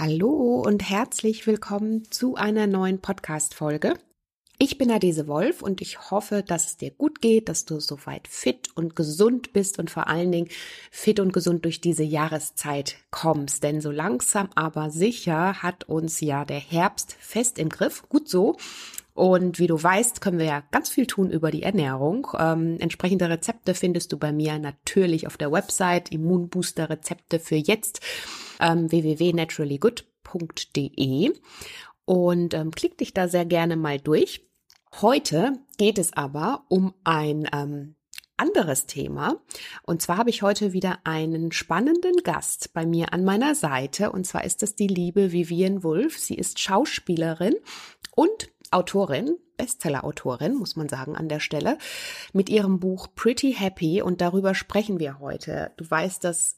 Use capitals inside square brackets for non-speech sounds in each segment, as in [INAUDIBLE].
Hallo und herzlich willkommen zu einer neuen Podcast-Folge. Ich bin Adese Wolf und ich hoffe, dass es dir gut geht, dass du soweit fit und gesund bist und vor allen Dingen fit und gesund durch diese Jahreszeit kommst. Denn so langsam aber sicher hat uns ja der Herbst fest im Griff. Gut so. Und wie du weißt, können wir ja ganz viel tun über die Ernährung. Ähm, entsprechende Rezepte findest du bei mir natürlich auf der Website Immunbooster Rezepte für jetzt ähm, www.naturallygood.de und ähm, klick dich da sehr gerne mal durch. Heute geht es aber um ein ähm, anderes Thema. Und zwar habe ich heute wieder einen spannenden Gast bei mir an meiner Seite. Und zwar ist es die liebe Vivian Wulff. Sie ist Schauspielerin und Autorin, Bestseller-Autorin, muss man sagen an der Stelle, mit ihrem Buch Pretty Happy. Und darüber sprechen wir heute. Du weißt, dass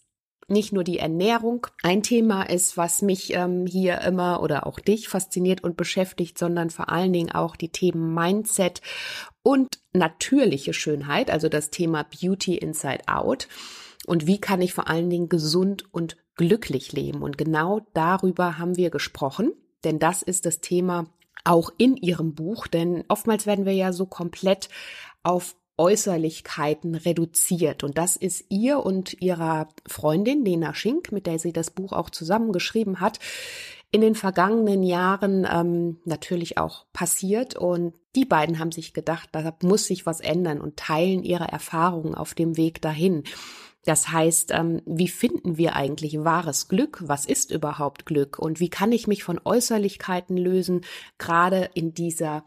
nicht nur die Ernährung ein Thema ist, was mich ähm, hier immer oder auch dich fasziniert und beschäftigt, sondern vor allen Dingen auch die Themen Mindset und natürliche Schönheit, also das Thema Beauty Inside Out. Und wie kann ich vor allen Dingen gesund und glücklich leben? Und genau darüber haben wir gesprochen, denn das ist das Thema auch in ihrem Buch, denn oftmals werden wir ja so komplett auf Äußerlichkeiten reduziert. Und das ist ihr und ihrer Freundin Lena Schink, mit der sie das Buch auch zusammengeschrieben hat, in den vergangenen Jahren ähm, natürlich auch passiert. Und die beiden haben sich gedacht, da muss sich was ändern und teilen ihre Erfahrungen auf dem Weg dahin. Das heißt, ähm, wie finden wir eigentlich wahres Glück? Was ist überhaupt Glück? Und wie kann ich mich von Äußerlichkeiten lösen, gerade in dieser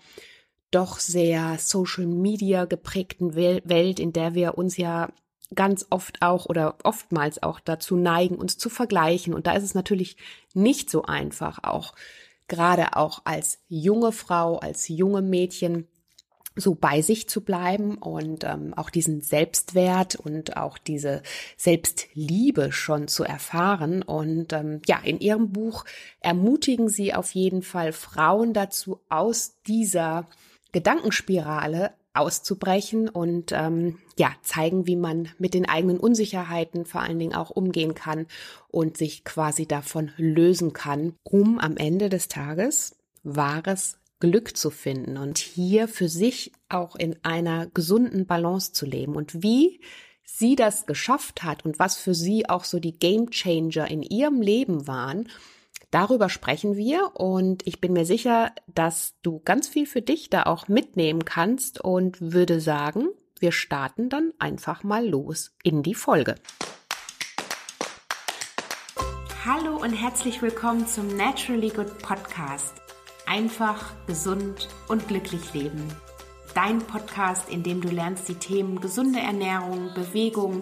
doch sehr Social Media geprägten Welt, in der wir uns ja ganz oft auch oder oftmals auch dazu neigen, uns zu vergleichen. Und da ist es natürlich nicht so einfach, auch gerade auch als junge Frau, als junge Mädchen so bei sich zu bleiben und ähm, auch diesen Selbstwert und auch diese Selbstliebe schon zu erfahren. Und ähm, ja, in ihrem Buch ermutigen sie auf jeden Fall Frauen dazu, aus dieser Gedankenspirale auszubrechen und ähm, ja zeigen, wie man mit den eigenen Unsicherheiten vor allen Dingen auch umgehen kann und sich quasi davon lösen kann, um am Ende des Tages wahres Glück zu finden und hier für sich auch in einer gesunden Balance zu leben. Und wie sie das geschafft hat und was für sie auch so die Game Changer in ihrem Leben waren Darüber sprechen wir und ich bin mir sicher, dass du ganz viel für dich da auch mitnehmen kannst und würde sagen, wir starten dann einfach mal los in die Folge. Hallo und herzlich willkommen zum Naturally Good Podcast. Einfach, gesund und glücklich leben. Dein Podcast, in dem du lernst, die Themen gesunde Ernährung, Bewegung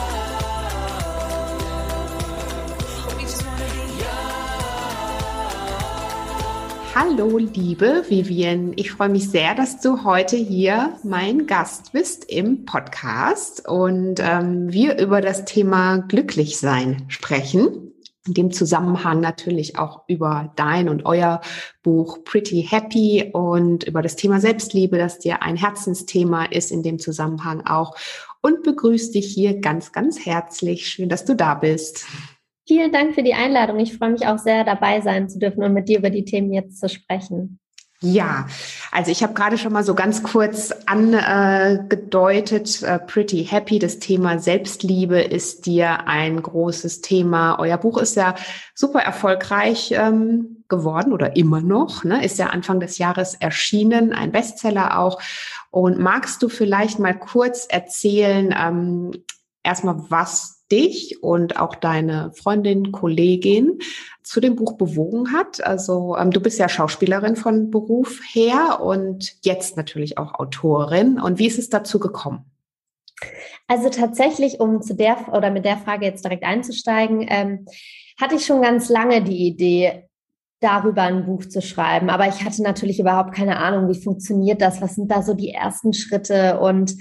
Hallo, liebe Vivian. Ich freue mich sehr, dass du heute hier mein Gast bist im Podcast und ähm, wir über das Thema Glücklichsein sprechen. In dem Zusammenhang natürlich auch über dein und euer Buch Pretty Happy und über das Thema Selbstliebe, das dir ein Herzensthema ist in dem Zusammenhang auch. Und begrüße dich hier ganz, ganz herzlich. Schön, dass du da bist. Vielen Dank für die Einladung. Ich freue mich auch sehr, dabei sein zu dürfen und mit dir über die Themen jetzt zu sprechen. Ja, also ich habe gerade schon mal so ganz kurz angedeutet, äh, Pretty Happy, das Thema Selbstliebe ist dir ein großes Thema. Euer Buch ist ja super erfolgreich ähm, geworden oder immer noch, ne? ist ja Anfang des Jahres erschienen, ein Bestseller auch. Und magst du vielleicht mal kurz erzählen, ähm, erstmal, was dich und auch deine Freundin, Kollegin zu dem Buch bewogen hat. Also ähm, du bist ja Schauspielerin von Beruf her und jetzt natürlich auch Autorin. Und wie ist es dazu gekommen? Also tatsächlich, um zu der oder mit der Frage jetzt direkt einzusteigen, ähm, hatte ich schon ganz lange die Idee, darüber ein Buch zu schreiben. Aber ich hatte natürlich überhaupt keine Ahnung, wie funktioniert das, was sind da so die ersten Schritte und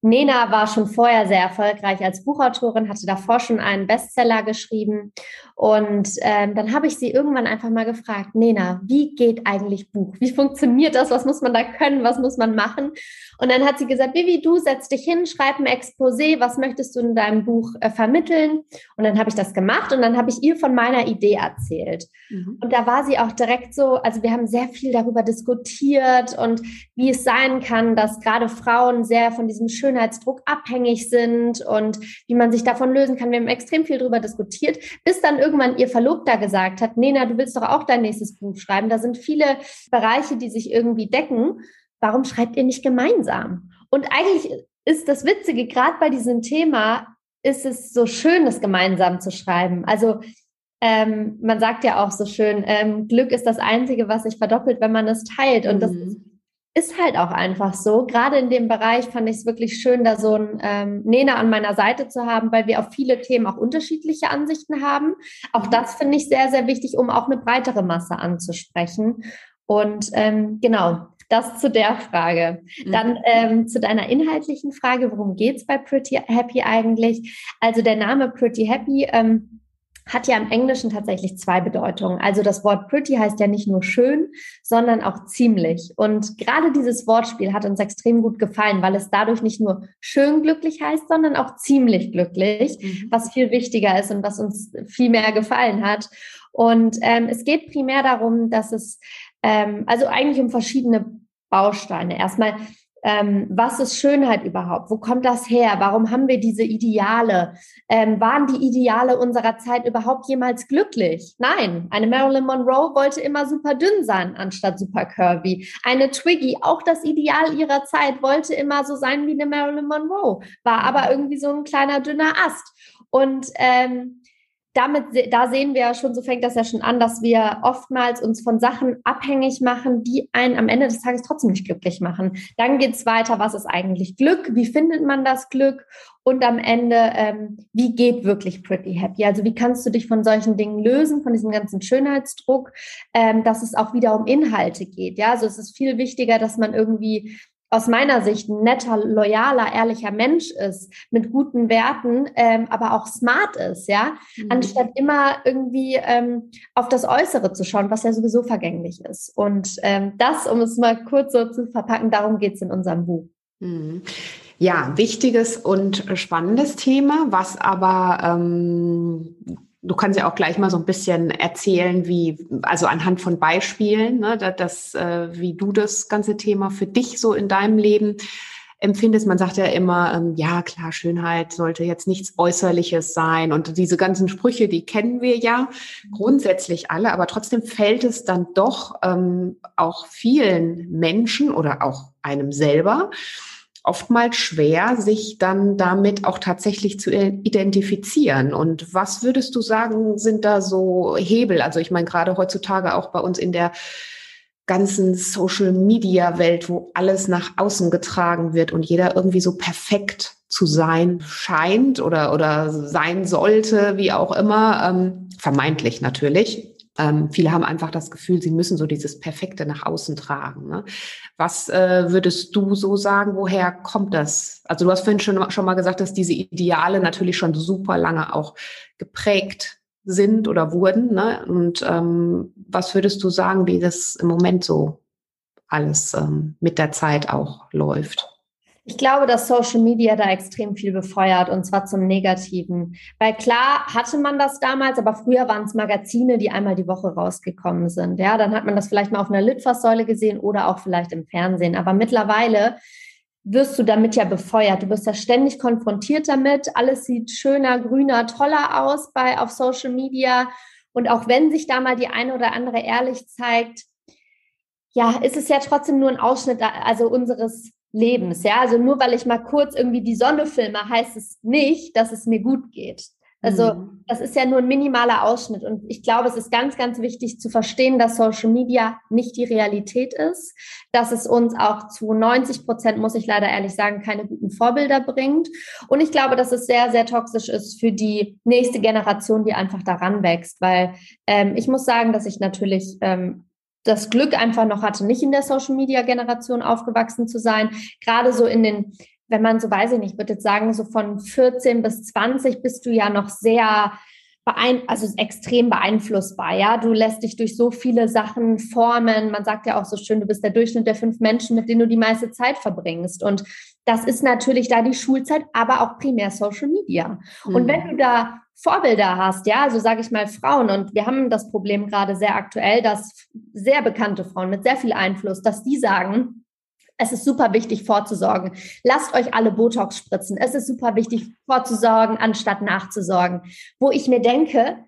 Nena war schon vorher sehr erfolgreich als Buchautorin, hatte davor schon einen Bestseller geschrieben. Und ähm, dann habe ich sie irgendwann einfach mal gefragt, Nena, wie geht eigentlich Buch? Wie funktioniert das? Was muss man da können? Was muss man machen? Und dann hat sie gesagt, Vivi, du setz dich hin, schreib ein Exposé, was möchtest du in deinem Buch äh, vermitteln? Und dann habe ich das gemacht und dann habe ich ihr von meiner Idee erzählt. Mhm. Und da war sie auch direkt so, also wir haben sehr viel darüber diskutiert und wie es sein kann, dass gerade Frauen sehr von diesem Schönheitsdruck abhängig sind und wie man sich davon lösen kann. Wir haben extrem viel darüber diskutiert, bis dann irgendwann ihr Verlobter gesagt hat, Nena, du willst doch auch dein nächstes Buch schreiben. Da sind viele Bereiche, die sich irgendwie decken. Warum schreibt ihr nicht gemeinsam? Und eigentlich ist das Witzige, gerade bei diesem Thema ist es so schön, das gemeinsam zu schreiben. Also ähm, man sagt ja auch so schön, ähm, Glück ist das Einzige, was sich verdoppelt, wenn man es teilt. Und mhm. das ist halt auch einfach so. Gerade in dem Bereich fand ich es wirklich schön, da so ein ähm, Nena an meiner Seite zu haben, weil wir auf viele Themen auch unterschiedliche Ansichten haben. Auch mhm. das finde ich sehr, sehr wichtig, um auch eine breitere Masse anzusprechen. Und ähm, genau, das zu der Frage. Mhm. Dann ähm, zu deiner inhaltlichen Frage, worum geht's bei Pretty Happy eigentlich? Also der Name Pretty Happy ähm, hat ja im Englischen tatsächlich zwei Bedeutungen. Also das Wort pretty heißt ja nicht nur schön, sondern auch ziemlich. Und gerade dieses Wortspiel hat uns extrem gut gefallen, weil es dadurch nicht nur schön glücklich heißt, sondern auch ziemlich glücklich, mhm. was viel wichtiger ist und was uns viel mehr gefallen hat. Und ähm, es geht primär darum, dass es ähm, also eigentlich um verschiedene Bausteine. Erstmal, ähm, was ist Schönheit überhaupt? Wo kommt das her? Warum haben wir diese Ideale? Ähm, waren die Ideale unserer Zeit überhaupt jemals glücklich? Nein. Eine Marilyn Monroe wollte immer super dünn sein, anstatt super curvy. Eine Twiggy, auch das Ideal ihrer Zeit, wollte immer so sein wie eine Marilyn Monroe, war aber irgendwie so ein kleiner dünner Ast. Und ähm, damit, da sehen wir ja schon, so fängt das ja schon an, dass wir oftmals uns von Sachen abhängig machen, die einen am Ende des Tages trotzdem nicht glücklich machen. Dann geht es weiter, was ist eigentlich Glück? Wie findet man das Glück? Und am Ende, ähm, wie geht wirklich Pretty Happy? Also wie kannst du dich von solchen Dingen lösen, von diesem ganzen Schönheitsdruck, ähm, dass es auch wieder um Inhalte geht. Ja, also es ist viel wichtiger, dass man irgendwie aus meiner Sicht ein netter, loyaler, ehrlicher Mensch ist, mit guten Werten, ähm, aber auch smart ist, ja, mhm. anstatt immer irgendwie ähm, auf das Äußere zu schauen, was ja sowieso vergänglich ist. Und ähm, das, um es mal kurz so zu verpacken, darum geht es in unserem Buch. Mhm. Ja, wichtiges und spannendes Thema, was aber ähm, du kannst ja auch gleich mal so ein bisschen erzählen, wie, also anhand von Beispielen, ne, das, äh, wie du das ganze Thema für dich so in deinem Leben empfindest. Man sagt ja immer, ähm, ja klar, Schönheit sollte jetzt nichts Äußerliches sein. Und diese ganzen Sprüche, die kennen wir ja grundsätzlich alle, aber trotzdem fällt es dann doch ähm, auch vielen Menschen oder auch einem selber oftmals schwer, sich dann damit auch tatsächlich zu identifizieren. Und was würdest du sagen, sind da so Hebel? Also ich meine, gerade heutzutage auch bei uns in der ganzen Social-Media-Welt, wo alles nach außen getragen wird und jeder irgendwie so perfekt zu sein scheint oder, oder sein sollte, wie auch immer, ähm, vermeintlich natürlich. Ähm, viele haben einfach das Gefühl, sie müssen so dieses Perfekte nach außen tragen. Ne? Was äh, würdest du so sagen, woher kommt das? Also du hast vorhin schon, schon mal gesagt, dass diese Ideale natürlich schon super lange auch geprägt sind oder wurden. Ne? Und ähm, was würdest du sagen, wie das im Moment so alles ähm, mit der Zeit auch läuft? Ich glaube, dass Social Media da extrem viel befeuert und zwar zum Negativen. Weil klar hatte man das damals, aber früher waren es Magazine, die einmal die Woche rausgekommen sind. Ja, dann hat man das vielleicht mal auf einer Litfaßsäule gesehen oder auch vielleicht im Fernsehen. Aber mittlerweile wirst du damit ja befeuert. Du wirst ja ständig konfrontiert damit. Alles sieht schöner, grüner, toller aus bei auf Social Media. Und auch wenn sich da mal die eine oder andere ehrlich zeigt, ja, ist es ja trotzdem nur ein Ausschnitt also unseres Lebens. Ja, also nur weil ich mal kurz irgendwie die Sonne filme, heißt es nicht, dass es mir gut geht. Also mhm. das ist ja nur ein minimaler Ausschnitt. Und ich glaube, es ist ganz, ganz wichtig zu verstehen, dass Social Media nicht die Realität ist, dass es uns auch zu 90 Prozent, muss ich leider ehrlich sagen, keine guten Vorbilder bringt. Und ich glaube, dass es sehr, sehr toxisch ist für die nächste Generation, die einfach daran wächst. Weil ähm, ich muss sagen, dass ich natürlich ähm, das Glück einfach noch hatte, nicht in der Social Media Generation aufgewachsen zu sein. Gerade so in den wenn man so weiß ich nicht, ich würde jetzt sagen, so von 14 bis 20 bist du ja noch sehr beein also extrem beeinflussbar, ja. Du lässt dich durch so viele Sachen formen. Man sagt ja auch so schön, du bist der Durchschnitt der fünf Menschen, mit denen du die meiste Zeit verbringst. Und das ist natürlich da die Schulzeit, aber auch primär Social Media. Mhm. Und wenn du da Vorbilder hast, ja, also sage ich mal Frauen, und wir haben das Problem gerade sehr aktuell, dass sehr bekannte Frauen mit sehr viel Einfluss, dass die sagen, es ist super wichtig vorzusorgen. Lasst euch alle Botox spritzen. Es ist super wichtig vorzusorgen, anstatt nachzusorgen. Wo ich mir denke,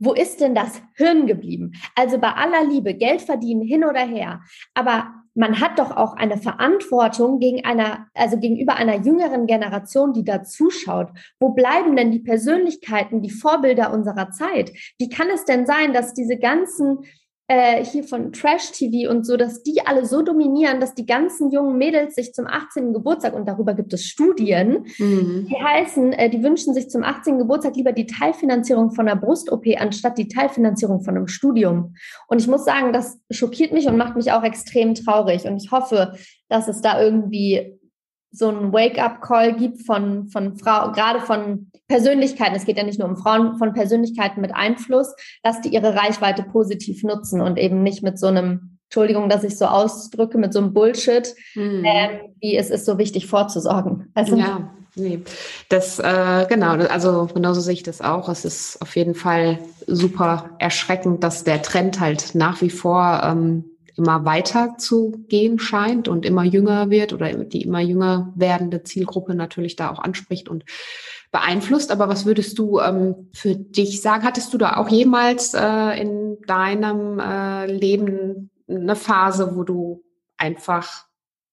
wo ist denn das Hirn geblieben? Also bei aller Liebe, Geld verdienen hin oder her. Aber man hat doch auch eine Verantwortung gegen einer, also gegenüber einer jüngeren Generation, die da zuschaut. Wo bleiben denn die Persönlichkeiten, die Vorbilder unserer Zeit? Wie kann es denn sein, dass diese ganzen äh, hier von Trash-TV und so, dass die alle so dominieren, dass die ganzen jungen Mädels sich zum 18. Geburtstag, und darüber gibt es Studien, mhm. die heißen, äh, die wünschen sich zum 18. Geburtstag lieber die Teilfinanzierung von einer Brust-OP anstatt die Teilfinanzierung von einem Studium. Und ich muss sagen, das schockiert mich und macht mich auch extrem traurig. Und ich hoffe, dass es da irgendwie so ein Wake-up-Call gibt von, von Frau, gerade von Persönlichkeiten, es geht ja nicht nur um Frauen, von Persönlichkeiten mit Einfluss, dass die ihre Reichweite positiv nutzen und eben nicht mit so einem, Entschuldigung, dass ich so ausdrücke, mit so einem Bullshit, mhm. ähm, wie es ist so wichtig vorzusorgen. Also, ja, nee. Das, äh, genau, also genauso sehe ich das auch. Es ist auf jeden Fall super erschreckend, dass der Trend halt nach wie vor ähm, immer weiter zu gehen scheint und immer jünger wird oder die immer jünger werdende Zielgruppe natürlich da auch anspricht und beeinflusst. Aber was würdest du ähm, für dich sagen? Hattest du da auch jemals äh, in deinem äh, Leben eine Phase, wo du einfach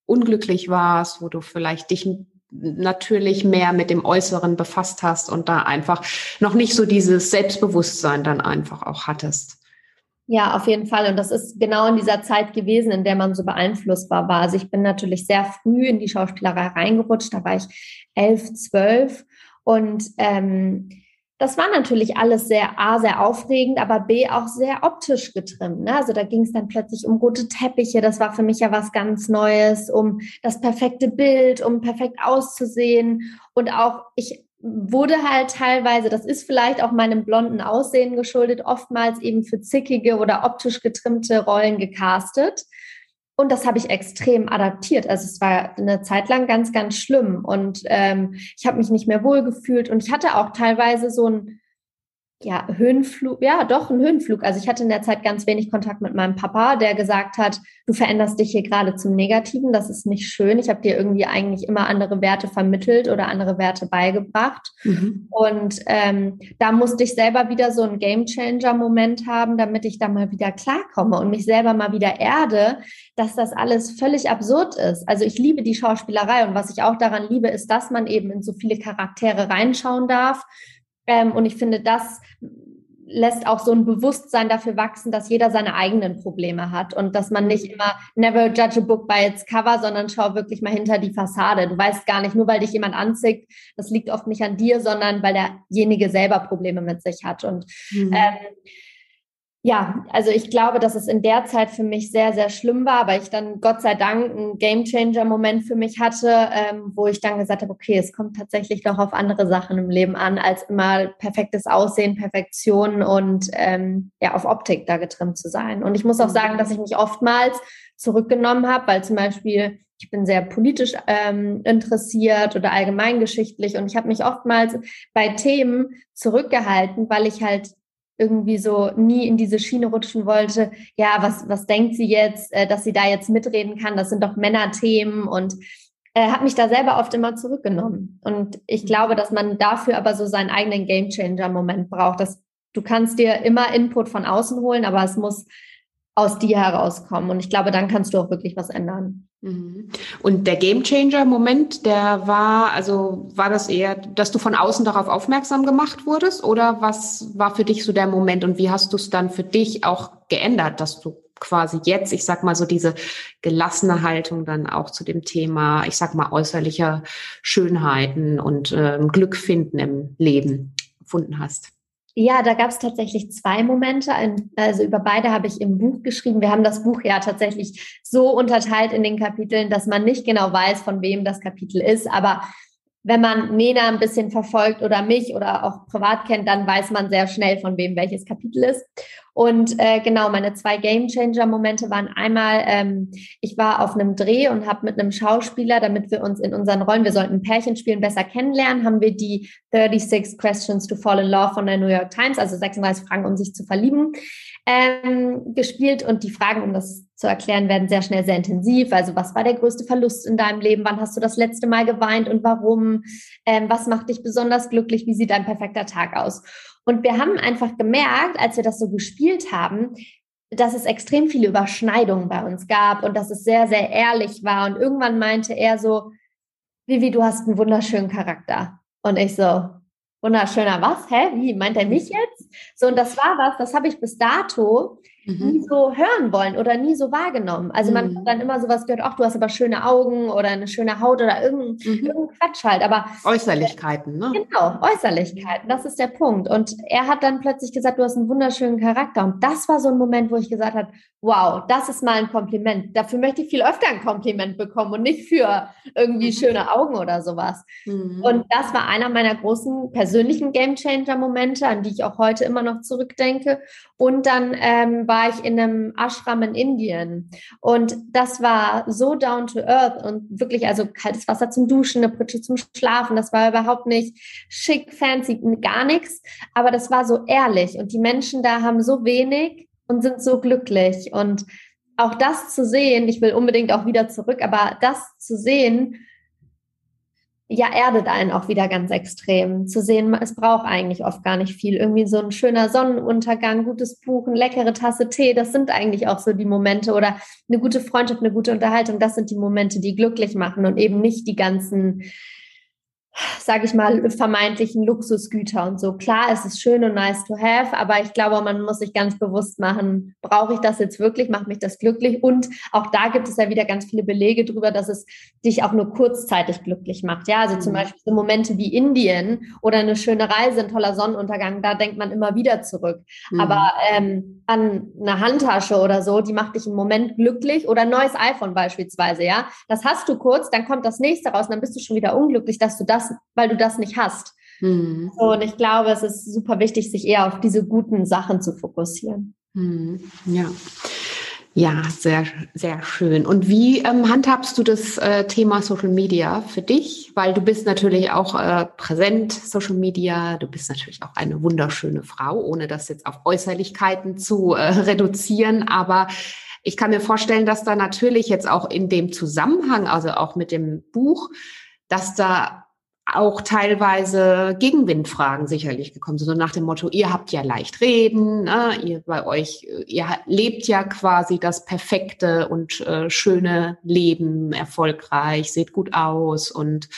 unglücklich warst, wo du vielleicht dich natürlich mehr mit dem Äußeren befasst hast und da einfach noch nicht so dieses Selbstbewusstsein dann einfach auch hattest? Ja, auf jeden Fall. Und das ist genau in dieser Zeit gewesen, in der man so beeinflussbar war. Also ich bin natürlich sehr früh in die Schauspielerei reingerutscht. Da war ich elf, zwölf. Und ähm, das war natürlich alles sehr A, sehr aufregend, aber B, auch sehr optisch getrimmt. Ne? Also da ging es dann plötzlich um rote Teppiche. Das war für mich ja was ganz Neues, um das perfekte Bild, um perfekt auszusehen. Und auch, ich wurde halt teilweise, das ist vielleicht auch meinem blonden Aussehen geschuldet, oftmals eben für zickige oder optisch getrimmte Rollen gecastet. Und das habe ich extrem adaptiert. Also es war eine Zeit lang ganz, ganz schlimm. Und ähm, ich habe mich nicht mehr wohl gefühlt. Und ich hatte auch teilweise so ein ja, Höhenflug, ja, doch, ein Höhenflug. Also ich hatte in der Zeit ganz wenig Kontakt mit meinem Papa, der gesagt hat, du veränderst dich hier gerade zum Negativen, das ist nicht schön. Ich habe dir irgendwie eigentlich immer andere Werte vermittelt oder andere Werte beigebracht. Mhm. Und ähm, da musste ich selber wieder so einen Gamechanger-Moment haben, damit ich da mal wieder klarkomme und mich selber mal wieder erde, dass das alles völlig absurd ist. Also ich liebe die Schauspielerei und was ich auch daran liebe, ist, dass man eben in so viele Charaktere reinschauen darf ähm, und ich finde, das lässt auch so ein Bewusstsein dafür wachsen, dass jeder seine eigenen Probleme hat und dass man nicht immer never judge a book by its cover, sondern schau wirklich mal hinter die Fassade. Du weißt gar nicht, nur weil dich jemand anzieht, das liegt oft nicht an dir, sondern weil derjenige selber Probleme mit sich hat. Und mhm. ähm, ja, also ich glaube, dass es in der Zeit für mich sehr, sehr schlimm war, aber ich dann Gott sei Dank einen Gamechanger-Moment für mich hatte, ähm, wo ich dann gesagt habe, okay, es kommt tatsächlich doch auf andere Sachen im Leben an, als immer perfektes Aussehen, Perfektion und ähm, ja, auf Optik da getrimmt zu sein. Und ich muss auch sagen, dass ich mich oftmals zurückgenommen habe, weil zum Beispiel ich bin sehr politisch ähm, interessiert oder allgemeingeschichtlich und ich habe mich oftmals bei Themen zurückgehalten, weil ich halt irgendwie so nie in diese Schiene rutschen wollte, ja, was, was denkt sie jetzt, äh, dass sie da jetzt mitreden kann? Das sind doch Männerthemen und äh, habe mich da selber oft immer zurückgenommen. Und ich glaube, dass man dafür aber so seinen eigenen Gamechanger-Moment braucht. Dass du kannst dir immer Input von außen holen, aber es muss aus dir herauskommen. Und ich glaube, dann kannst du auch wirklich was ändern. Mhm. Und der Gamechanger-Moment, der war, also war das eher, dass du von außen darauf aufmerksam gemacht wurdest oder was war für dich so der Moment und wie hast du es dann für dich auch geändert, dass du quasi jetzt, ich sag mal so diese gelassene Haltung dann auch zu dem Thema, ich sag mal äußerlicher Schönheiten und ähm, Glück finden im Leben gefunden hast? Ja, da gab es tatsächlich zwei Momente. Also über beide habe ich im Buch geschrieben. Wir haben das Buch ja tatsächlich so unterteilt in den Kapiteln, dass man nicht genau weiß, von wem das Kapitel ist. Aber wenn man Nena ein bisschen verfolgt oder mich oder auch privat kennt, dann weiß man sehr schnell, von wem welches Kapitel ist. Und äh, genau, meine zwei Game Changer Momente waren einmal, ähm, ich war auf einem Dreh und habe mit einem Schauspieler, damit wir uns in unseren Rollen, wir sollten Pärchen spielen, besser kennenlernen, haben wir die 36 Questions to Fall in Love von der New York Times, also 36 Fragen, um sich zu verlieben, ähm, gespielt. Und die Fragen, um das zu erklären, werden sehr schnell sehr intensiv. Also was war der größte Verlust in deinem Leben? Wann hast du das letzte Mal geweint und warum? Ähm, was macht dich besonders glücklich? Wie sieht dein perfekter Tag aus? Und wir haben einfach gemerkt, als wir das so gespielt haben, dass es extrem viele Überschneidungen bei uns gab und dass es sehr, sehr ehrlich war. Und irgendwann meinte er so, Vivi, du hast einen wunderschönen Charakter. Und ich so, wunderschöner was? Hä? Wie? Meint er mich jetzt? So, und das war was, das habe ich bis dato mhm. nie so hören wollen oder nie so wahrgenommen. Also man mhm. hat dann immer sowas gehört, ach, du hast aber schöne Augen oder eine schöne Haut oder irgendein, mhm. irgendein Quatsch halt. Aber Äußerlichkeiten, ne? Genau, Äußerlichkeiten, das ist der Punkt. Und er hat dann plötzlich gesagt, du hast einen wunderschönen Charakter. Und das war so ein Moment, wo ich gesagt habe, wow, das ist mal ein Kompliment. Dafür möchte ich viel öfter ein Kompliment bekommen und nicht für irgendwie mhm. schöne Augen oder sowas. Mhm. Und das war einer meiner großen persönlichen Gamechanger-Momente, an die ich auch heute immer noch zurückdenke. Und dann ähm, war ich in einem Ashram in Indien. Und das war so down to earth und wirklich, also kaltes Wasser zum Duschen, eine Pritsche zum Schlafen. Das war überhaupt nicht schick, fancy, gar nichts. Aber das war so ehrlich. Und die Menschen da haben so wenig und sind so glücklich. Und auch das zu sehen, ich will unbedingt auch wieder zurück, aber das zu sehen, ja, erdet einen auch wieder ganz extrem. Zu sehen, es braucht eigentlich oft gar nicht viel. Irgendwie so ein schöner Sonnenuntergang, gutes Buch, eine leckere Tasse Tee, das sind eigentlich auch so die Momente oder eine gute Freundschaft, eine gute Unterhaltung, das sind die Momente, die glücklich machen und eben nicht die ganzen sage ich mal, vermeintlichen Luxusgüter und so. Klar, es ist schön und nice to have, aber ich glaube, man muss sich ganz bewusst machen, brauche ich das jetzt wirklich, macht mich das glücklich? Und auch da gibt es ja wieder ganz viele Belege darüber, dass es dich auch nur kurzzeitig glücklich macht. Ja, also zum mhm. Beispiel so Momente wie Indien oder eine schöne Reise, ein toller Sonnenuntergang, da denkt man immer wieder zurück. Mhm. Aber ähm, an eine Handtasche oder so, die macht dich im Moment glücklich oder ein neues iPhone beispielsweise, ja, das hast du kurz, dann kommt das nächste raus und dann bist du schon wieder unglücklich, dass du das weil du das nicht hast. Mhm. und ich glaube, es ist super wichtig, sich eher auf diese guten Sachen zu fokussieren. Mhm. Ja. Ja, sehr, sehr schön. Und wie ähm, handhabst du das äh, Thema Social Media für dich? Weil du bist natürlich auch äh, präsent, Social Media. Du bist natürlich auch eine wunderschöne Frau, ohne das jetzt auf Äußerlichkeiten zu äh, reduzieren. Aber ich kann mir vorstellen, dass da natürlich jetzt auch in dem Zusammenhang, also auch mit dem Buch, dass da auch teilweise Gegenwindfragen sicherlich gekommen sind, so nach dem Motto, ihr habt ja leicht reden, ne? ihr bei euch, ihr lebt ja quasi das perfekte und äh, schöne Leben, erfolgreich, seht gut aus und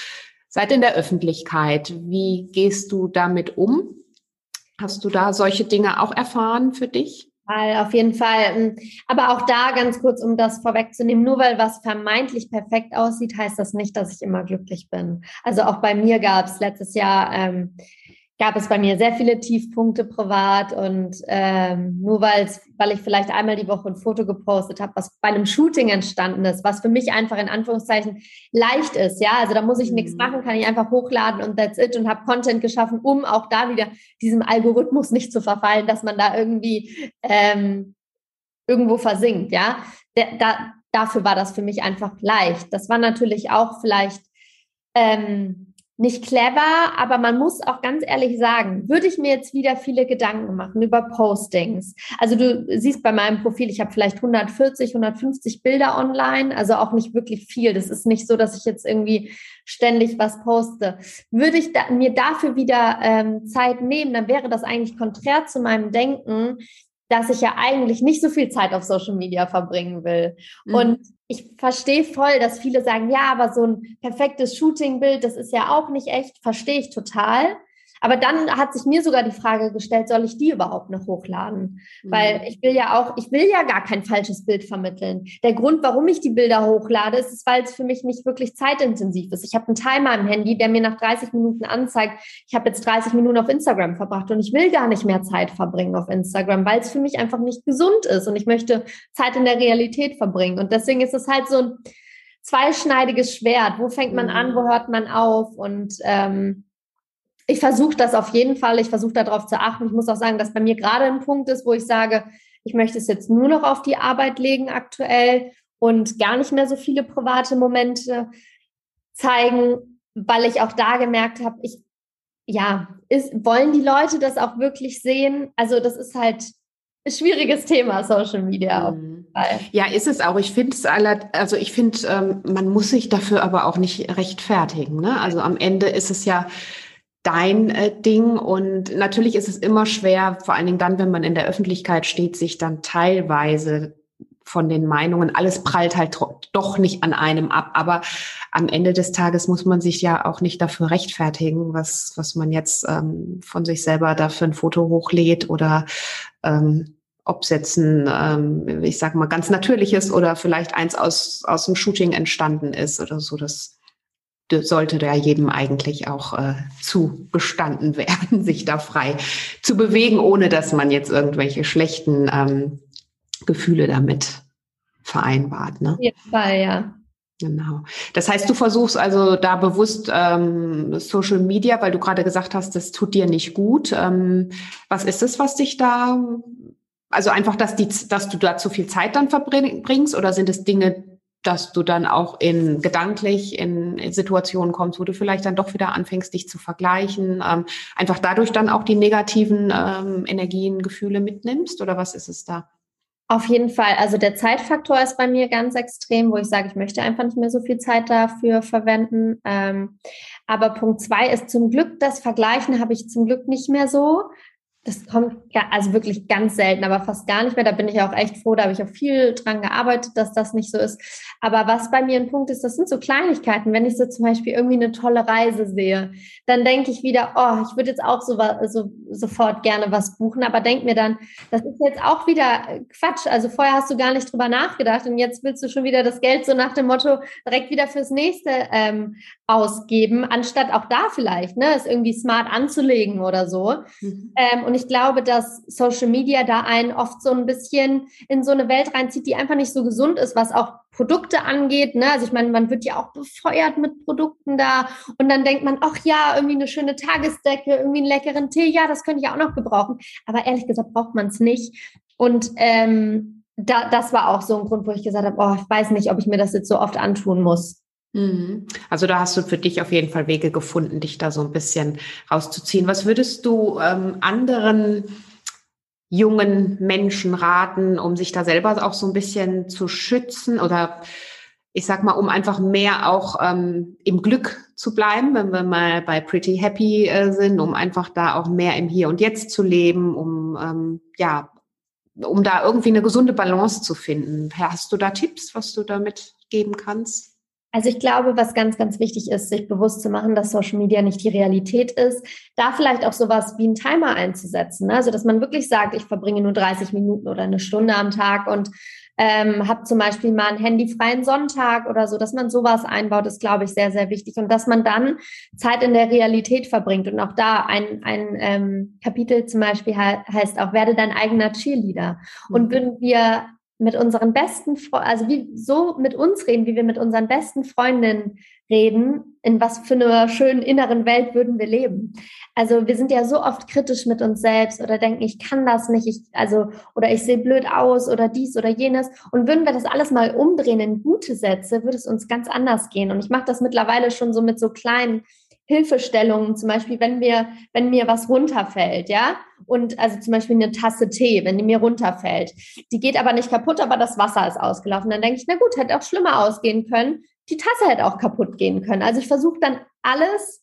seid in der Öffentlichkeit. Wie gehst du damit um? Hast du da solche Dinge auch erfahren für dich? Fall, auf jeden Fall. Ähm, aber auch da ganz kurz, um das vorwegzunehmen, nur weil was vermeintlich perfekt aussieht, heißt das nicht, dass ich immer glücklich bin. Also auch bei mir gab es letztes Jahr ähm, gab es bei mir sehr viele Tiefpunkte privat und ähm, nur weil weil ich vielleicht einmal die Woche ein Foto gepostet habe, was bei einem Shooting entstanden ist, was für mich einfach in Anführungszeichen leicht ist, ja, also da muss ich mhm. nichts machen, kann ich einfach hochladen und that's it und habe Content geschaffen, um auch da wieder diesem Algorithmus nicht zu verfallen, dass man da irgendwie ähm, irgendwo versinkt, ja. Da, da, dafür war das für mich einfach leicht. Das war natürlich auch vielleicht ähm, nicht clever, aber man muss auch ganz ehrlich sagen, würde ich mir jetzt wieder viele Gedanken machen über Postings. Also du siehst bei meinem Profil, ich habe vielleicht 140, 150 Bilder online, also auch nicht wirklich viel. Das ist nicht so, dass ich jetzt irgendwie ständig was poste. Würde ich da, mir dafür wieder ähm, Zeit nehmen, dann wäre das eigentlich konträr zu meinem Denken, dass ich ja eigentlich nicht so viel Zeit auf Social Media verbringen will. Mhm. Und ich verstehe voll, dass viele sagen, ja, aber so ein perfektes Shootingbild, das ist ja auch nicht echt, verstehe ich total. Aber dann hat sich mir sogar die Frage gestellt, soll ich die überhaupt noch hochladen? Mhm. Weil ich will ja auch, ich will ja gar kein falsches Bild vermitteln. Der Grund, warum ich die Bilder hochlade, ist, ist weil es für mich nicht wirklich zeitintensiv ist. Ich habe einen Timer im Handy, der mir nach 30 Minuten anzeigt, ich habe jetzt 30 Minuten auf Instagram verbracht und ich will gar nicht mehr Zeit verbringen auf Instagram, weil es für mich einfach nicht gesund ist und ich möchte Zeit in der Realität verbringen. Und deswegen ist es halt so ein zweischneidiges Schwert. Wo fängt man an, wo mhm. hört man auf? Und ähm, ich versuche das auf jeden Fall. Ich versuche darauf zu achten. Ich muss auch sagen, dass bei mir gerade ein Punkt ist, wo ich sage, ich möchte es jetzt nur noch auf die Arbeit legen aktuell und gar nicht mehr so viele private Momente zeigen, weil ich auch da gemerkt habe, ich ja, ist, wollen die Leute das auch wirklich sehen? Also das ist halt ein schwieriges Thema, Social Media. Mhm. Ja, ist es auch. Ich finde es also ich finde, ähm, man muss sich dafür aber auch nicht rechtfertigen. Ne? Also am Ende ist es ja dein äh, Ding und natürlich ist es immer schwer, vor allen Dingen dann, wenn man in der Öffentlichkeit steht, sich dann teilweise von den Meinungen, alles prallt halt doch nicht an einem ab. Aber am Ende des Tages muss man sich ja auch nicht dafür rechtfertigen, was, was man jetzt ähm, von sich selber da für ein Foto hochlädt oder ähm, ob es jetzt ein, ähm, ich sag mal, ganz natürliches oder vielleicht eins aus, aus dem Shooting entstanden ist oder so. Das sollte da jedem eigentlich auch äh, zugestanden [LAUGHS] werden, sich da frei zu bewegen, ohne dass man jetzt irgendwelche schlechten ähm, Gefühle damit vereinbart. Ne? Auf jeden Fall, ja. Genau. Das heißt, du versuchst also da bewusst ähm, Social Media, weil du gerade gesagt hast, das tut dir nicht gut. Ähm, was ist es, was dich da, also einfach, dass, die, dass du da zu viel Zeit dann verbringst oder sind es Dinge, dass du dann auch in gedanklich in, in Situationen kommst, wo du vielleicht dann doch wieder anfängst, dich zu vergleichen, ähm, einfach dadurch dann auch die negativen ähm, Energien, Gefühle mitnimmst oder was ist es da? Auf jeden Fall. Also der Zeitfaktor ist bei mir ganz extrem, wo ich sage, ich möchte einfach nicht mehr so viel Zeit dafür verwenden. Ähm, aber Punkt zwei ist zum Glück, das Vergleichen habe ich zum Glück nicht mehr so. Das kommt ja also wirklich ganz selten, aber fast gar nicht mehr. Da bin ich auch echt froh. Da habe ich auch viel dran gearbeitet, dass das nicht so ist. Aber was bei mir ein Punkt ist, das sind so Kleinigkeiten. Wenn ich so zum Beispiel irgendwie eine tolle Reise sehe, dann denke ich wieder, oh, ich würde jetzt auch so, so sofort gerne was buchen, aber denke mir dann, das ist jetzt auch wieder Quatsch. Also vorher hast du gar nicht drüber nachgedacht und jetzt willst du schon wieder das Geld so nach dem Motto direkt wieder fürs nächste ähm, ausgeben, anstatt auch da vielleicht, ne, es irgendwie smart anzulegen oder so. Mhm. Ähm, und ich glaube, dass Social Media da einen oft so ein bisschen in so eine Welt reinzieht, die einfach nicht so gesund ist, was auch Produkte angeht. Ne? Also ich meine, man wird ja auch befeuert mit Produkten da und dann denkt man, ach ja, irgendwie eine schöne Tagesdecke, irgendwie einen leckeren Tee, ja, das könnte ich auch noch gebrauchen. Aber ehrlich gesagt braucht man es nicht. Und ähm, da, das war auch so ein Grund, wo ich gesagt habe, oh, ich weiß nicht, ob ich mir das jetzt so oft antun muss. Mhm. Also da hast du für dich auf jeden Fall Wege gefunden, dich da so ein bisschen rauszuziehen. Was würdest du ähm, anderen jungen Menschen raten, um sich da selber auch so ein bisschen zu schützen oder ich sag mal, um einfach mehr auch ähm, im Glück zu bleiben, wenn wir mal bei Pretty Happy äh, sind, um einfach da auch mehr im Hier und Jetzt zu leben, um ähm, ja, um da irgendwie eine gesunde Balance zu finden. Hast du da Tipps, was du damit geben kannst? Also ich glaube, was ganz, ganz wichtig ist, sich bewusst zu machen, dass Social Media nicht die Realität ist, da vielleicht auch sowas wie einen Timer einzusetzen. Ne? Also dass man wirklich sagt, ich verbringe nur 30 Minuten oder eine Stunde am Tag und ähm, habe zum Beispiel mal einen handyfreien Sonntag oder so, dass man sowas einbaut, ist, glaube ich, sehr, sehr wichtig. Und dass man dann Zeit in der Realität verbringt. Und auch da ein, ein ähm, Kapitel zum Beispiel heißt auch, werde dein eigener Cheerleader. Und mhm. würden wir mit unseren besten, also wie so mit uns reden, wie wir mit unseren besten Freundinnen reden, in was für einer schönen inneren Welt würden wir leben. Also wir sind ja so oft kritisch mit uns selbst oder denken, ich kann das nicht, ich, also, oder ich sehe blöd aus oder dies oder jenes. Und würden wir das alles mal umdrehen in gute Sätze, würde es uns ganz anders gehen. Und ich mache das mittlerweile schon so mit so kleinen Hilfestellungen, zum Beispiel, wenn mir, wenn mir was runterfällt, ja, und also zum Beispiel eine Tasse Tee, wenn die mir runterfällt, die geht aber nicht kaputt, aber das Wasser ist ausgelaufen, dann denke ich, na gut, hätte auch schlimmer ausgehen können, die Tasse hätte auch kaputt gehen können. Also ich versuche dann alles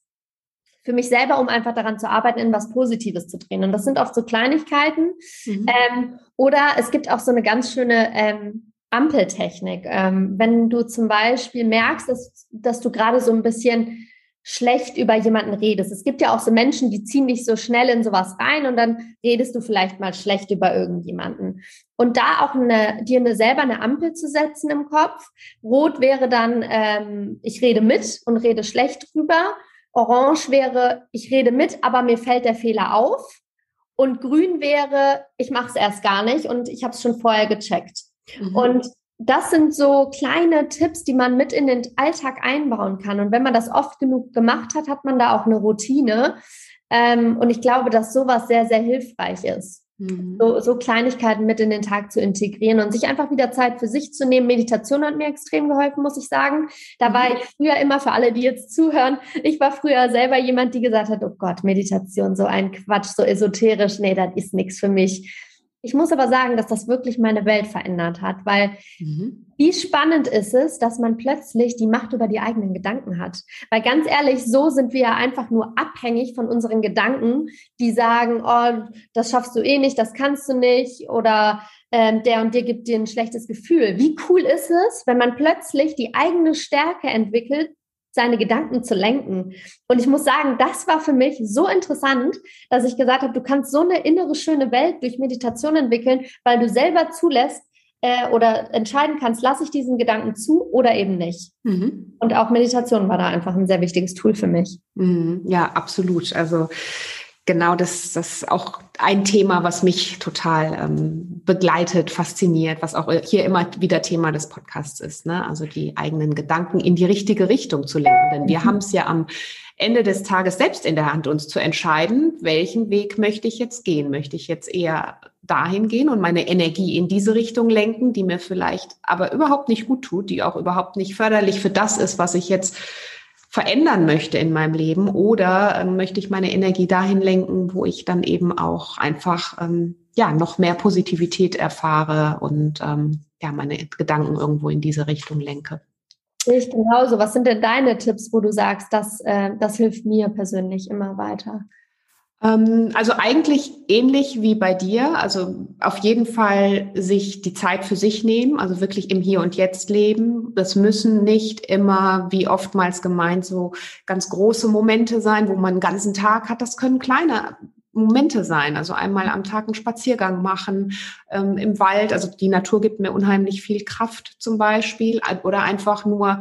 für mich selber, um einfach daran zu arbeiten, in was Positives zu drehen. Und das sind oft so Kleinigkeiten. Mhm. Ähm, oder es gibt auch so eine ganz schöne ähm, Ampeltechnik. Ähm, wenn du zum Beispiel merkst, dass, dass du gerade so ein bisschen schlecht über jemanden redest. Es gibt ja auch so Menschen, die ziehen dich so schnell in sowas rein und dann redest du vielleicht mal schlecht über irgendjemanden. Und da auch eine, dir eine, selber eine Ampel zu setzen im Kopf. Rot wäre dann, ähm, ich rede mit und rede schlecht drüber. Orange wäre, ich rede mit, aber mir fällt der Fehler auf. Und grün wäre, ich mache es erst gar nicht und ich habe es schon vorher gecheckt. Mhm. Und das sind so kleine Tipps, die man mit in den Alltag einbauen kann. Und wenn man das oft genug gemacht hat, hat man da auch eine Routine. Ähm, und ich glaube, dass sowas sehr, sehr hilfreich ist. Mhm. So, so Kleinigkeiten mit in den Tag zu integrieren und sich einfach wieder Zeit für sich zu nehmen. Meditation hat mir extrem geholfen, muss ich sagen. Da war mhm. ich früher immer, für alle, die jetzt zuhören, ich war früher selber jemand, die gesagt hat, oh Gott, Meditation, so ein Quatsch, so esoterisch, nee, das ist nichts für mich. Ich muss aber sagen, dass das wirklich meine Welt verändert hat, weil mhm. wie spannend ist es, dass man plötzlich die Macht über die eigenen Gedanken hat. Weil ganz ehrlich, so sind wir ja einfach nur abhängig von unseren Gedanken, die sagen, oh, das schaffst du eh nicht, das kannst du nicht oder ähm, der und dir gibt dir ein schlechtes Gefühl. Wie cool ist es, wenn man plötzlich die eigene Stärke entwickelt, seine Gedanken zu lenken. Und ich muss sagen, das war für mich so interessant, dass ich gesagt habe, du kannst so eine innere schöne Welt durch Meditation entwickeln, weil du selber zulässt äh, oder entscheiden kannst, lasse ich diesen Gedanken zu oder eben nicht. Mhm. Und auch Meditation war da einfach ein sehr wichtiges Tool für mich. Mhm. Ja, absolut. Also genau das, das ist auch ein Thema, was mich total ähm, begleitet, fasziniert, was auch hier immer wieder Thema des Podcasts ist. Ne? Also die eigenen Gedanken in die richtige Richtung zu lenken. Denn wir mhm. haben es ja am Ende des Tages selbst in der Hand, uns zu entscheiden, welchen Weg möchte ich jetzt gehen? Möchte ich jetzt eher dahin gehen und meine Energie in diese Richtung lenken, die mir vielleicht aber überhaupt nicht gut tut, die auch überhaupt nicht förderlich für das ist, was ich jetzt verändern möchte in meinem Leben oder ähm, möchte ich meine Energie dahin lenken, wo ich dann eben auch einfach ähm, ja noch mehr Positivität erfahre und ähm, ja meine Gedanken irgendwo in diese Richtung lenke. Sehe ich genauso. Was sind denn deine Tipps, wo du sagst, das, äh, das hilft mir persönlich immer weiter? Ähm, also eigentlich ähnlich wie bei dir. Also auf jeden Fall sich die Zeit für sich nehmen, also wirklich im Hier und Jetzt leben. Das müssen nicht immer, wie oftmals gemeint, so ganz große Momente sein, wo man einen ganzen Tag hat. Das können kleine Momente sein. Also einmal am Tag einen Spaziergang machen ähm, im Wald. Also die Natur gibt mir unheimlich viel Kraft zum Beispiel. Oder einfach nur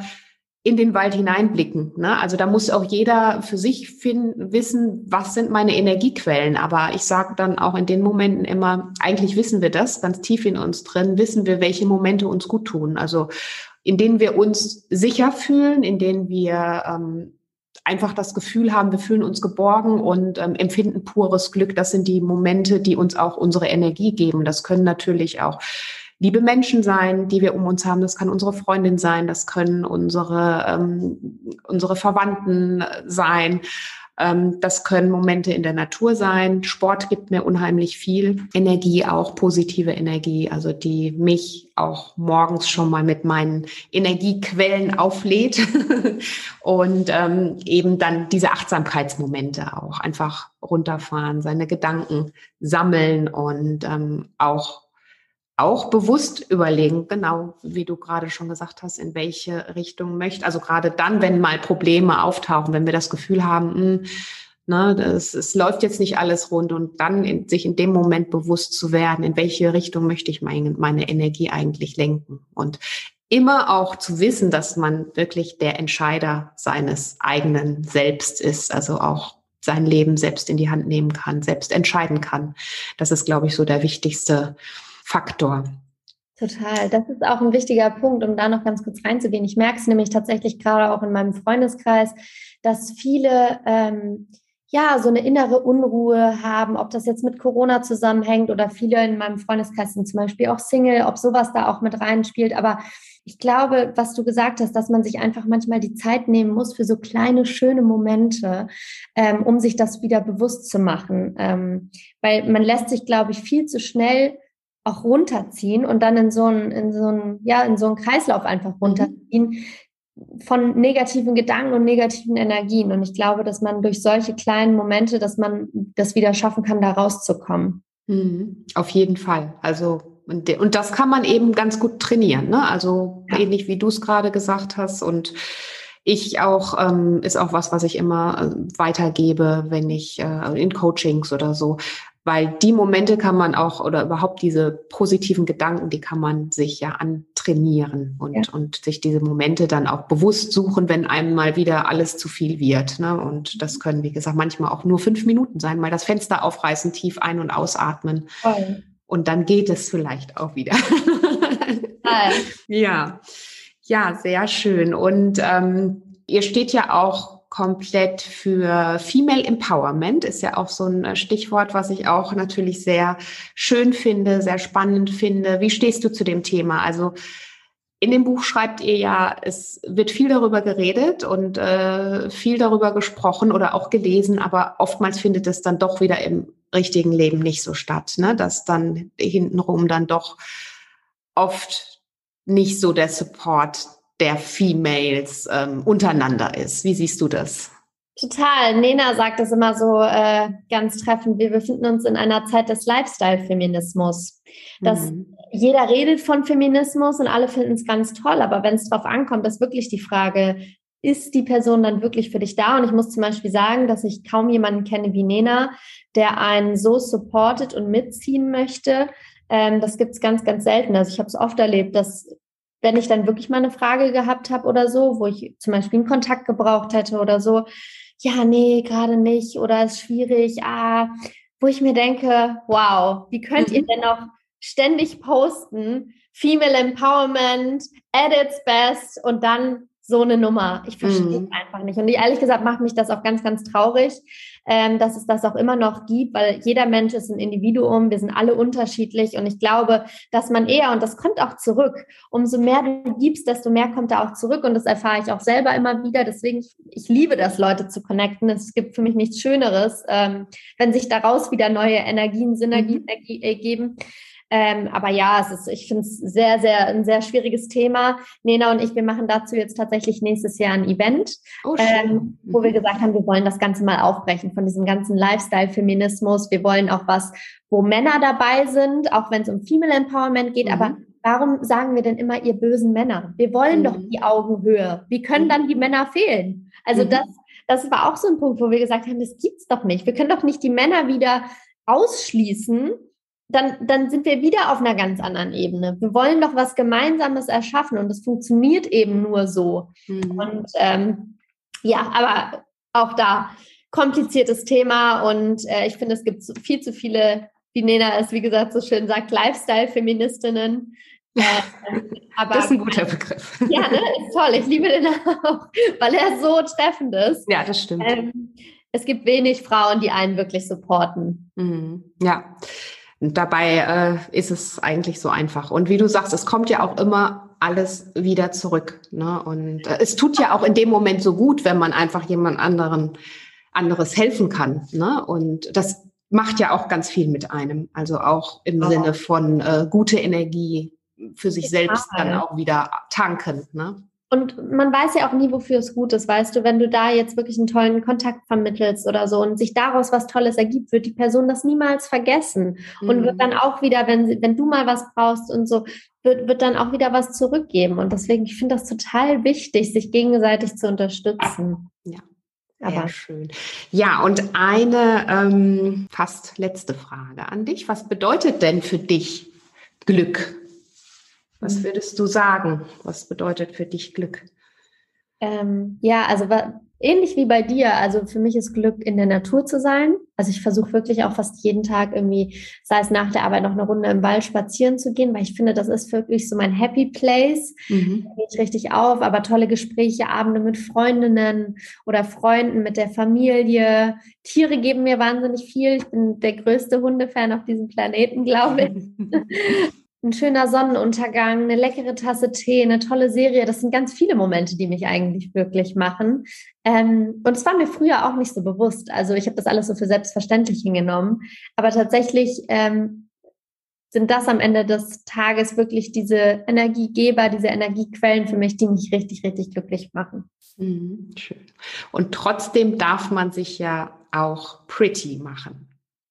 in den Wald hineinblicken. Ne? Also da muss auch jeder für sich finden, wissen, was sind meine Energiequellen. Aber ich sage dann auch in den Momenten immer, eigentlich wissen wir das, ganz tief in uns drin, wissen wir, welche Momente uns gut tun. Also in denen wir uns sicher fühlen, in denen wir ähm, einfach das Gefühl haben, wir fühlen uns geborgen und ähm, empfinden pures Glück. Das sind die Momente, die uns auch unsere Energie geben. Das können natürlich auch liebe Menschen sein, die wir um uns haben. Das kann unsere Freundin sein, das können unsere, ähm, unsere Verwandten sein. Ähm, das können Momente in der Natur sein. Sport gibt mir unheimlich viel Energie, auch positive Energie, also die mich auch morgens schon mal mit meinen Energiequellen auflädt. [LAUGHS] und ähm, eben dann diese Achtsamkeitsmomente auch einfach runterfahren, seine Gedanken sammeln und ähm, auch auch bewusst überlegen, genau wie du gerade schon gesagt hast, in welche Richtung möchte. Also gerade dann, wenn mal Probleme auftauchen, wenn wir das Gefühl haben, mh, hm, ne, das, es läuft jetzt nicht alles rund und dann in, sich in dem Moment bewusst zu werden, in welche Richtung möchte ich meine, meine Energie eigentlich lenken. Und immer auch zu wissen, dass man wirklich der Entscheider seines eigenen Selbst ist, also auch sein Leben selbst in die Hand nehmen kann, selbst entscheiden kann. Das ist, glaube ich, so der wichtigste Faktor. Total. Das ist auch ein wichtiger Punkt, um da noch ganz kurz reinzugehen. Ich merke es nämlich tatsächlich gerade auch in meinem Freundeskreis, dass viele ähm, ja so eine innere Unruhe haben, ob das jetzt mit Corona zusammenhängt oder viele in meinem Freundeskreis sind zum Beispiel auch Single, ob sowas da auch mit reinspielt. Aber ich glaube, was du gesagt hast, dass man sich einfach manchmal die Zeit nehmen muss für so kleine, schöne Momente, ähm, um sich das wieder bewusst zu machen. Ähm, weil man lässt sich, glaube ich, viel zu schnell auch runterziehen und dann in so einen, in so einen, ja, in so einen Kreislauf einfach mhm. runterziehen von negativen Gedanken und negativen Energien. Und ich glaube, dass man durch solche kleinen Momente, dass man das wieder schaffen kann, da rauszukommen. Mhm. Auf jeden Fall. Also und, und das kann man eben ganz gut trainieren. Ne? Also ja. ähnlich wie du es gerade gesagt hast und ich auch, ähm, ist auch was, was ich immer äh, weitergebe, wenn ich äh, in Coachings oder so. Weil die Momente kann man auch, oder überhaupt diese positiven Gedanken, die kann man sich ja antrainieren und, ja. und sich diese Momente dann auch bewusst suchen, wenn einem mal wieder alles zu viel wird. Ne? Und das können, wie gesagt, manchmal auch nur fünf Minuten sein, mal das Fenster aufreißen, tief ein- und ausatmen. Voll. Und dann geht es vielleicht auch wieder. [LAUGHS] ja. Ja, sehr schön. Und ähm, ihr steht ja auch komplett für Female Empowerment, ist ja auch so ein äh, Stichwort, was ich auch natürlich sehr schön finde, sehr spannend finde. Wie stehst du zu dem Thema? Also in dem Buch schreibt ihr ja, es wird viel darüber geredet und äh, viel darüber gesprochen oder auch gelesen, aber oftmals findet es dann doch wieder im richtigen Leben nicht so statt, ne? dass dann hintenrum dann doch oft nicht so der Support der Females ähm, untereinander ist. Wie siehst du das? Total. Nena sagt das immer so äh, ganz treffend. Wir befinden uns in einer Zeit des Lifestyle-Feminismus. Dass mhm. jeder redet von Feminismus und alle finden es ganz toll. Aber wenn es darauf ankommt, ist wirklich die Frage, ist die Person dann wirklich für dich da? Und ich muss zum Beispiel sagen, dass ich kaum jemanden kenne wie Nena, der einen so supportet und mitziehen möchte, ähm, das gibt es ganz, ganz selten. Also ich habe es oft erlebt, dass wenn ich dann wirklich mal eine Frage gehabt habe oder so, wo ich zum Beispiel einen Kontakt gebraucht hätte oder so, ja, nee, gerade nicht oder ist schwierig, ah, wo ich mir denke, wow, wie könnt ihr mhm. denn noch ständig posten, Female Empowerment, at its best und dann so eine Nummer. Ich verstehe mhm. es einfach nicht. Und ehrlich gesagt macht mich das auch ganz, ganz traurig, ähm, dass es das auch immer noch gibt, weil jeder Mensch ist ein Individuum, wir sind alle unterschiedlich und ich glaube, dass man eher, und das kommt auch zurück, umso mehr du gibst, desto mehr kommt da auch zurück und das erfahre ich auch selber immer wieder. Deswegen, ich, ich liebe das, Leute zu connecten. Es gibt für mich nichts Schöneres, ähm, wenn sich daraus wieder neue Energien, Synergien mhm. ergeben. Ähm, aber ja, es ist, ich finde es sehr, sehr, ein sehr schwieriges Thema. Nena und ich, wir machen dazu jetzt tatsächlich nächstes Jahr ein Event, oh, ähm, wo wir mhm. gesagt haben, wir wollen das Ganze mal aufbrechen von diesem ganzen Lifestyle-Feminismus. Wir wollen auch was, wo Männer dabei sind, auch wenn es um Female Empowerment geht, mhm. aber Warum sagen wir denn immer, ihr bösen Männer? Wir wollen mhm. doch die Augenhöhe. Wie können mhm. dann die Männer fehlen? Also mhm. das, das war auch so ein Punkt, wo wir gesagt haben, das gibt's doch nicht. Wir können doch nicht die Männer wieder ausschließen, dann, dann sind wir wieder auf einer ganz anderen Ebene. Wir wollen doch was Gemeinsames erschaffen und es funktioniert eben nur so. Mhm. Und ähm, ja, aber auch da kompliziertes Thema und äh, ich finde, es gibt viel zu viele, wie Nena es wie gesagt so schön sagt, Lifestyle-Feministinnen. Äh, [LAUGHS] aber, das ist ein guter Begriff. [LAUGHS] Ja, ne, ist toll. Ich liebe den [LAUGHS] auch, weil er so treffend ist. Ja, das stimmt. Ähm, es gibt wenig Frauen, die einen wirklich supporten. Mhm. Ja, und dabei äh, ist es eigentlich so einfach. Und wie du sagst, es kommt ja auch immer alles wieder zurück. Ne? Und äh, es tut ja auch in dem Moment so gut, wenn man einfach jemand anderen anderes helfen kann. Ne? Und das macht ja auch ganz viel mit einem. Also auch im oh. Sinne von äh, gute Energie für sich selbst dann auch wieder tanken. Ne? Und man weiß ja auch nie, wofür es gut ist, weißt du, wenn du da jetzt wirklich einen tollen Kontakt vermittelst oder so und sich daraus was Tolles ergibt, wird die Person das niemals vergessen mhm. und wird mhm. dann auch wieder, wenn, wenn du mal was brauchst und so, wird, wird dann auch wieder was zurückgeben. Und deswegen, ich finde das total wichtig, sich gegenseitig zu unterstützen. Ja. Sehr Aber schön. Ja, und eine ähm, fast letzte Frage an dich. Was bedeutet denn für dich Glück? Was mhm. würdest du sagen? Was bedeutet für dich Glück? Ähm, ja, also ähnlich wie bei dir. Also für mich ist Glück in der Natur zu sein. Also ich versuche wirklich auch fast jeden Tag irgendwie, sei es nach der Arbeit noch eine Runde im Wald spazieren zu gehen, weil ich finde, das ist wirklich so mein Happy Place. Mhm. Da gehe ich richtig auf, aber tolle Gespräche, Abende mit Freundinnen oder Freunden, mit der Familie. Tiere geben mir wahnsinnig viel. Ich bin der größte Hundefan auf diesem Planeten, glaube ich. [LAUGHS] [LAUGHS] ein schöner Sonnenuntergang, eine leckere Tasse Tee, eine tolle Serie. Das sind ganz viele Momente, die mich eigentlich glücklich machen. Ähm, und es war mir früher auch nicht so bewusst. Also ich habe das alles so für selbstverständlich hingenommen. Aber tatsächlich ähm, sind das am Ende des Tages wirklich diese Energiegeber, diese Energiequellen für mich, die mich richtig, richtig glücklich machen. Mhm, schön. Und trotzdem darf man sich ja auch pretty machen.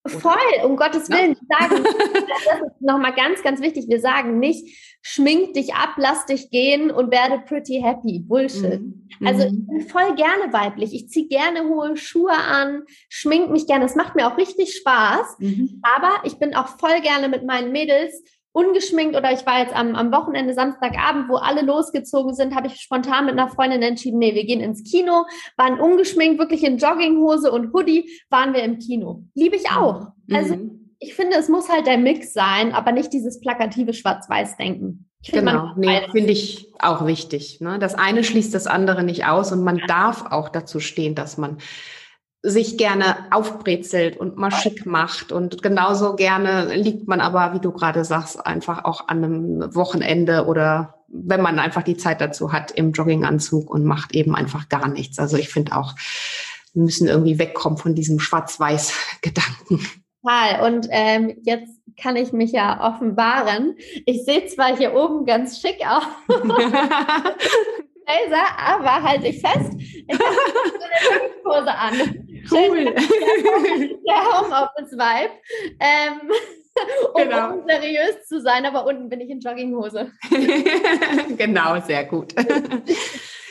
Voll, um Gottes Willen. Wir sagen, [LAUGHS] das ist nochmal ganz, ganz wichtig. Wir sagen nicht, schmink dich ab, lass dich gehen und werde pretty happy. Bullshit. Mhm. Also ich bin voll gerne weiblich. Ich ziehe gerne hohe Schuhe an, schmink mich gerne. Es macht mir auch richtig Spaß. Mhm. Aber ich bin auch voll gerne mit meinen Mädels ungeschminkt oder ich war jetzt am, am Wochenende Samstagabend, wo alle losgezogen sind, habe ich spontan mit einer Freundin entschieden, nee, wir gehen ins Kino, waren ungeschminkt, wirklich in Jogginghose und Hoodie, waren wir im Kino. Liebe ich auch. Also mhm. ich finde, es muss halt der Mix sein, aber nicht dieses plakative Schwarz-Weiß-Denken. Genau, nee, finde ich auch wichtig. Ne? Das eine schließt das andere nicht aus und man darf auch dazu stehen, dass man sich gerne aufbrezelt und mal schick macht. Und genauso gerne liegt man aber, wie du gerade sagst, einfach auch an einem Wochenende oder wenn man einfach die Zeit dazu hat, im Jogginganzug und macht eben einfach gar nichts. Also ich finde auch, wir müssen irgendwie wegkommen von diesem Schwarz-Weiß-Gedanken. Total. Und ähm, jetzt kann ich mich ja offenbaren. Ich sehe zwar hier oben ganz schick aus. [LAUGHS] [LAUGHS] Laser, aber halte ich fest, ich habe [LAUGHS] so eine Kurse an. Cool. Der Homeoffice-Vibe. Ähm, [LAUGHS] um, genau. um seriös zu sein, aber unten bin ich in Jogginghose. [LAUGHS] genau, sehr gut.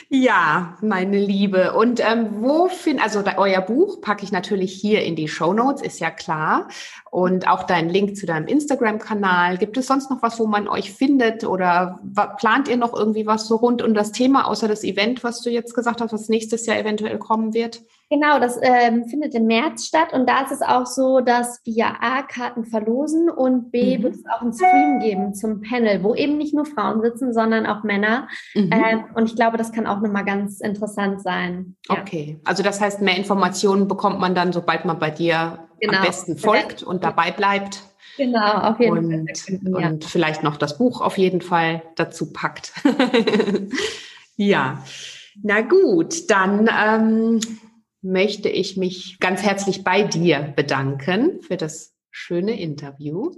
Ja, meine Liebe. Und ähm, wo find, also euer Buch packe ich natürlich hier in die Show Notes, ist ja klar. Und auch deinen Link zu deinem Instagram-Kanal. Gibt es sonst noch was, wo man euch findet? Oder plant ihr noch irgendwie was so rund um das Thema, außer das Event, was du jetzt gesagt hast, was nächstes Jahr eventuell kommen wird? Genau, das ähm, findet im März statt und da ist es auch so, dass wir A, Karten verlosen und B, mhm. wird es auch einen Stream geben zum Panel, wo eben nicht nur Frauen sitzen, sondern auch Männer. Mhm. Ähm, und ich glaube, das kann auch nochmal ganz interessant sein. Ja. Okay, also das heißt, mehr Informationen bekommt man dann, sobald man bei dir genau. am besten folgt und dabei bleibt. Genau, auf jeden und, Fall. Ja. Und vielleicht noch das Buch auf jeden Fall dazu packt. [LAUGHS] ja. Na gut, dann ähm, möchte ich mich ganz herzlich bei dir bedanken für das schöne Interview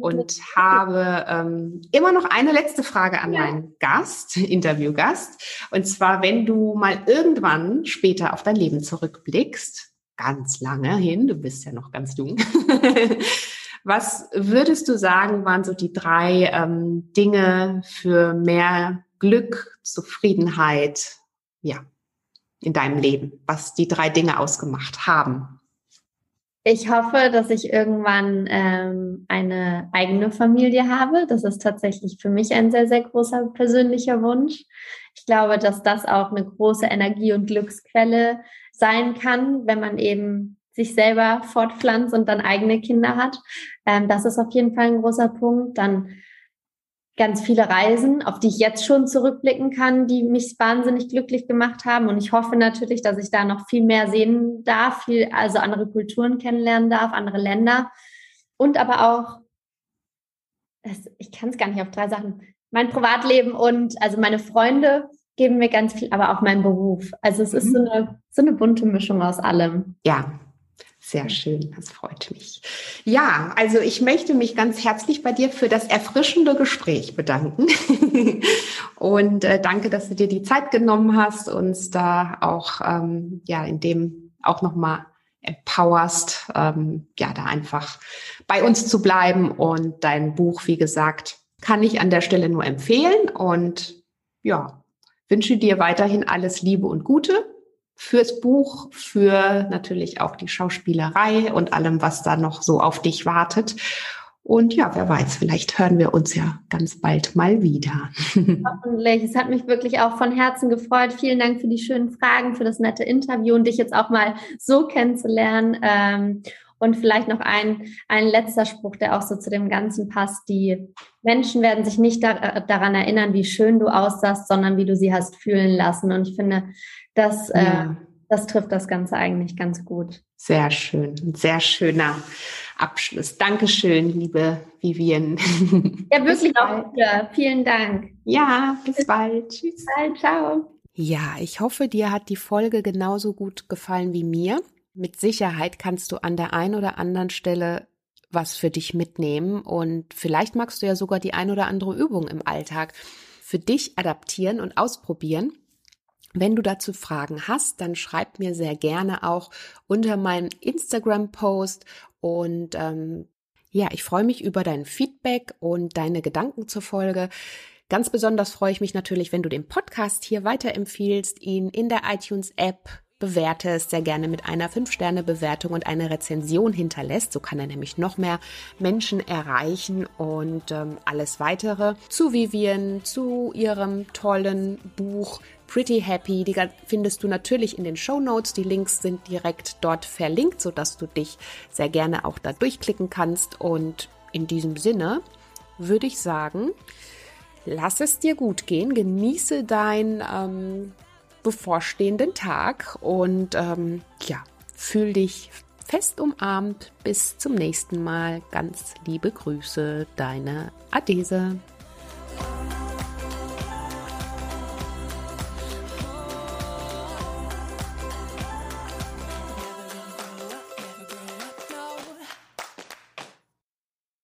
und habe ähm, immer noch eine letzte Frage an meinen Gast, Interviewgast. Und zwar, wenn du mal irgendwann später auf dein Leben zurückblickst, ganz lange hin, du bist ja noch ganz jung, [LAUGHS] was würdest du sagen, waren so die drei ähm, Dinge für mehr Glück, Zufriedenheit, ja, in deinem Leben, was die drei Dinge ausgemacht haben? Ich hoffe, dass ich irgendwann ähm, eine eigene Familie habe. Das ist tatsächlich für mich ein sehr, sehr großer persönlicher Wunsch. Ich glaube, dass das auch eine große Energie- und Glücksquelle sein kann, wenn man eben sich selber fortpflanzt und dann eigene Kinder hat. Ähm, das ist auf jeden Fall ein großer Punkt. Dann ganz viele Reisen, auf die ich jetzt schon zurückblicken kann, die mich wahnsinnig glücklich gemacht haben. Und ich hoffe natürlich, dass ich da noch viel mehr sehen darf, viel, also andere Kulturen kennenlernen darf, andere Länder. Und aber auch, das, ich kann es gar nicht auf drei Sachen, mein Privatleben und also meine Freunde geben mir ganz viel, aber auch mein Beruf. Also es mhm. ist so eine, so eine bunte Mischung aus allem. Ja, sehr schön, das freut mich. Ja, also ich möchte mich ganz herzlich bei dir für das erfrischende Gespräch bedanken. [LAUGHS] Und äh, danke, dass du dir die Zeit genommen hast, uns da auch ähm, ja in dem auch nochmal empowerst, ähm, ja, da einfach bei uns zu bleiben. Und dein Buch, wie gesagt, kann ich an der Stelle nur empfehlen. Und ja, wünsche dir weiterhin alles Liebe und Gute fürs Buch, für natürlich auch die Schauspielerei und allem, was da noch so auf dich wartet. Und ja, wer weiß, vielleicht hören wir uns ja ganz bald mal wieder. [LAUGHS] Hoffentlich. Es hat mich wirklich auch von Herzen gefreut. Vielen Dank für die schönen Fragen, für das nette Interview und dich jetzt auch mal so kennenzulernen. Ähm, und vielleicht noch ein, ein letzter Spruch, der auch so zu dem Ganzen passt. Die Menschen werden sich nicht da, daran erinnern, wie schön du aussahst, sondern wie du sie hast fühlen lassen. Und ich finde, das, äh, ja. äh, das trifft das Ganze eigentlich ganz gut. Sehr schön, ein sehr schöner Abschluss. Dankeschön, liebe Vivian. Ja, [LAUGHS] wirklich auch wieder. Vielen Dank. Ja, bis, bis bald. Tschüss. Bis bald, ciao. Ja, ich hoffe, dir hat die Folge genauso gut gefallen wie mir. Mit Sicherheit kannst du an der einen oder anderen Stelle was für dich mitnehmen und vielleicht magst du ja sogar die ein oder andere Übung im Alltag für dich adaptieren und ausprobieren. Wenn du dazu Fragen hast, dann schreib mir sehr gerne auch unter meinem Instagram-Post Und ähm, ja, ich freue mich über dein Feedback und deine Gedanken zur Folge. Ganz besonders freue ich mich natürlich, wenn du den Podcast hier weiterempfiehlst, ihn in der iTunes-App bewertest, sehr gerne mit einer 5-Sterne-Bewertung und einer Rezension hinterlässt. So kann er nämlich noch mehr Menschen erreichen und ähm, alles weitere zu Vivian, zu ihrem tollen Buch Pretty Happy. Die findest du natürlich in den Show Notes. Die Links sind direkt dort verlinkt, sodass du dich sehr gerne auch da durchklicken kannst. Und in diesem Sinne würde ich sagen, lass es dir gut gehen, genieße dein ähm, bevorstehenden Tag und ähm, ja, fühl dich fest umarmt. Bis zum nächsten Mal. Ganz liebe Grüße, deine Adese.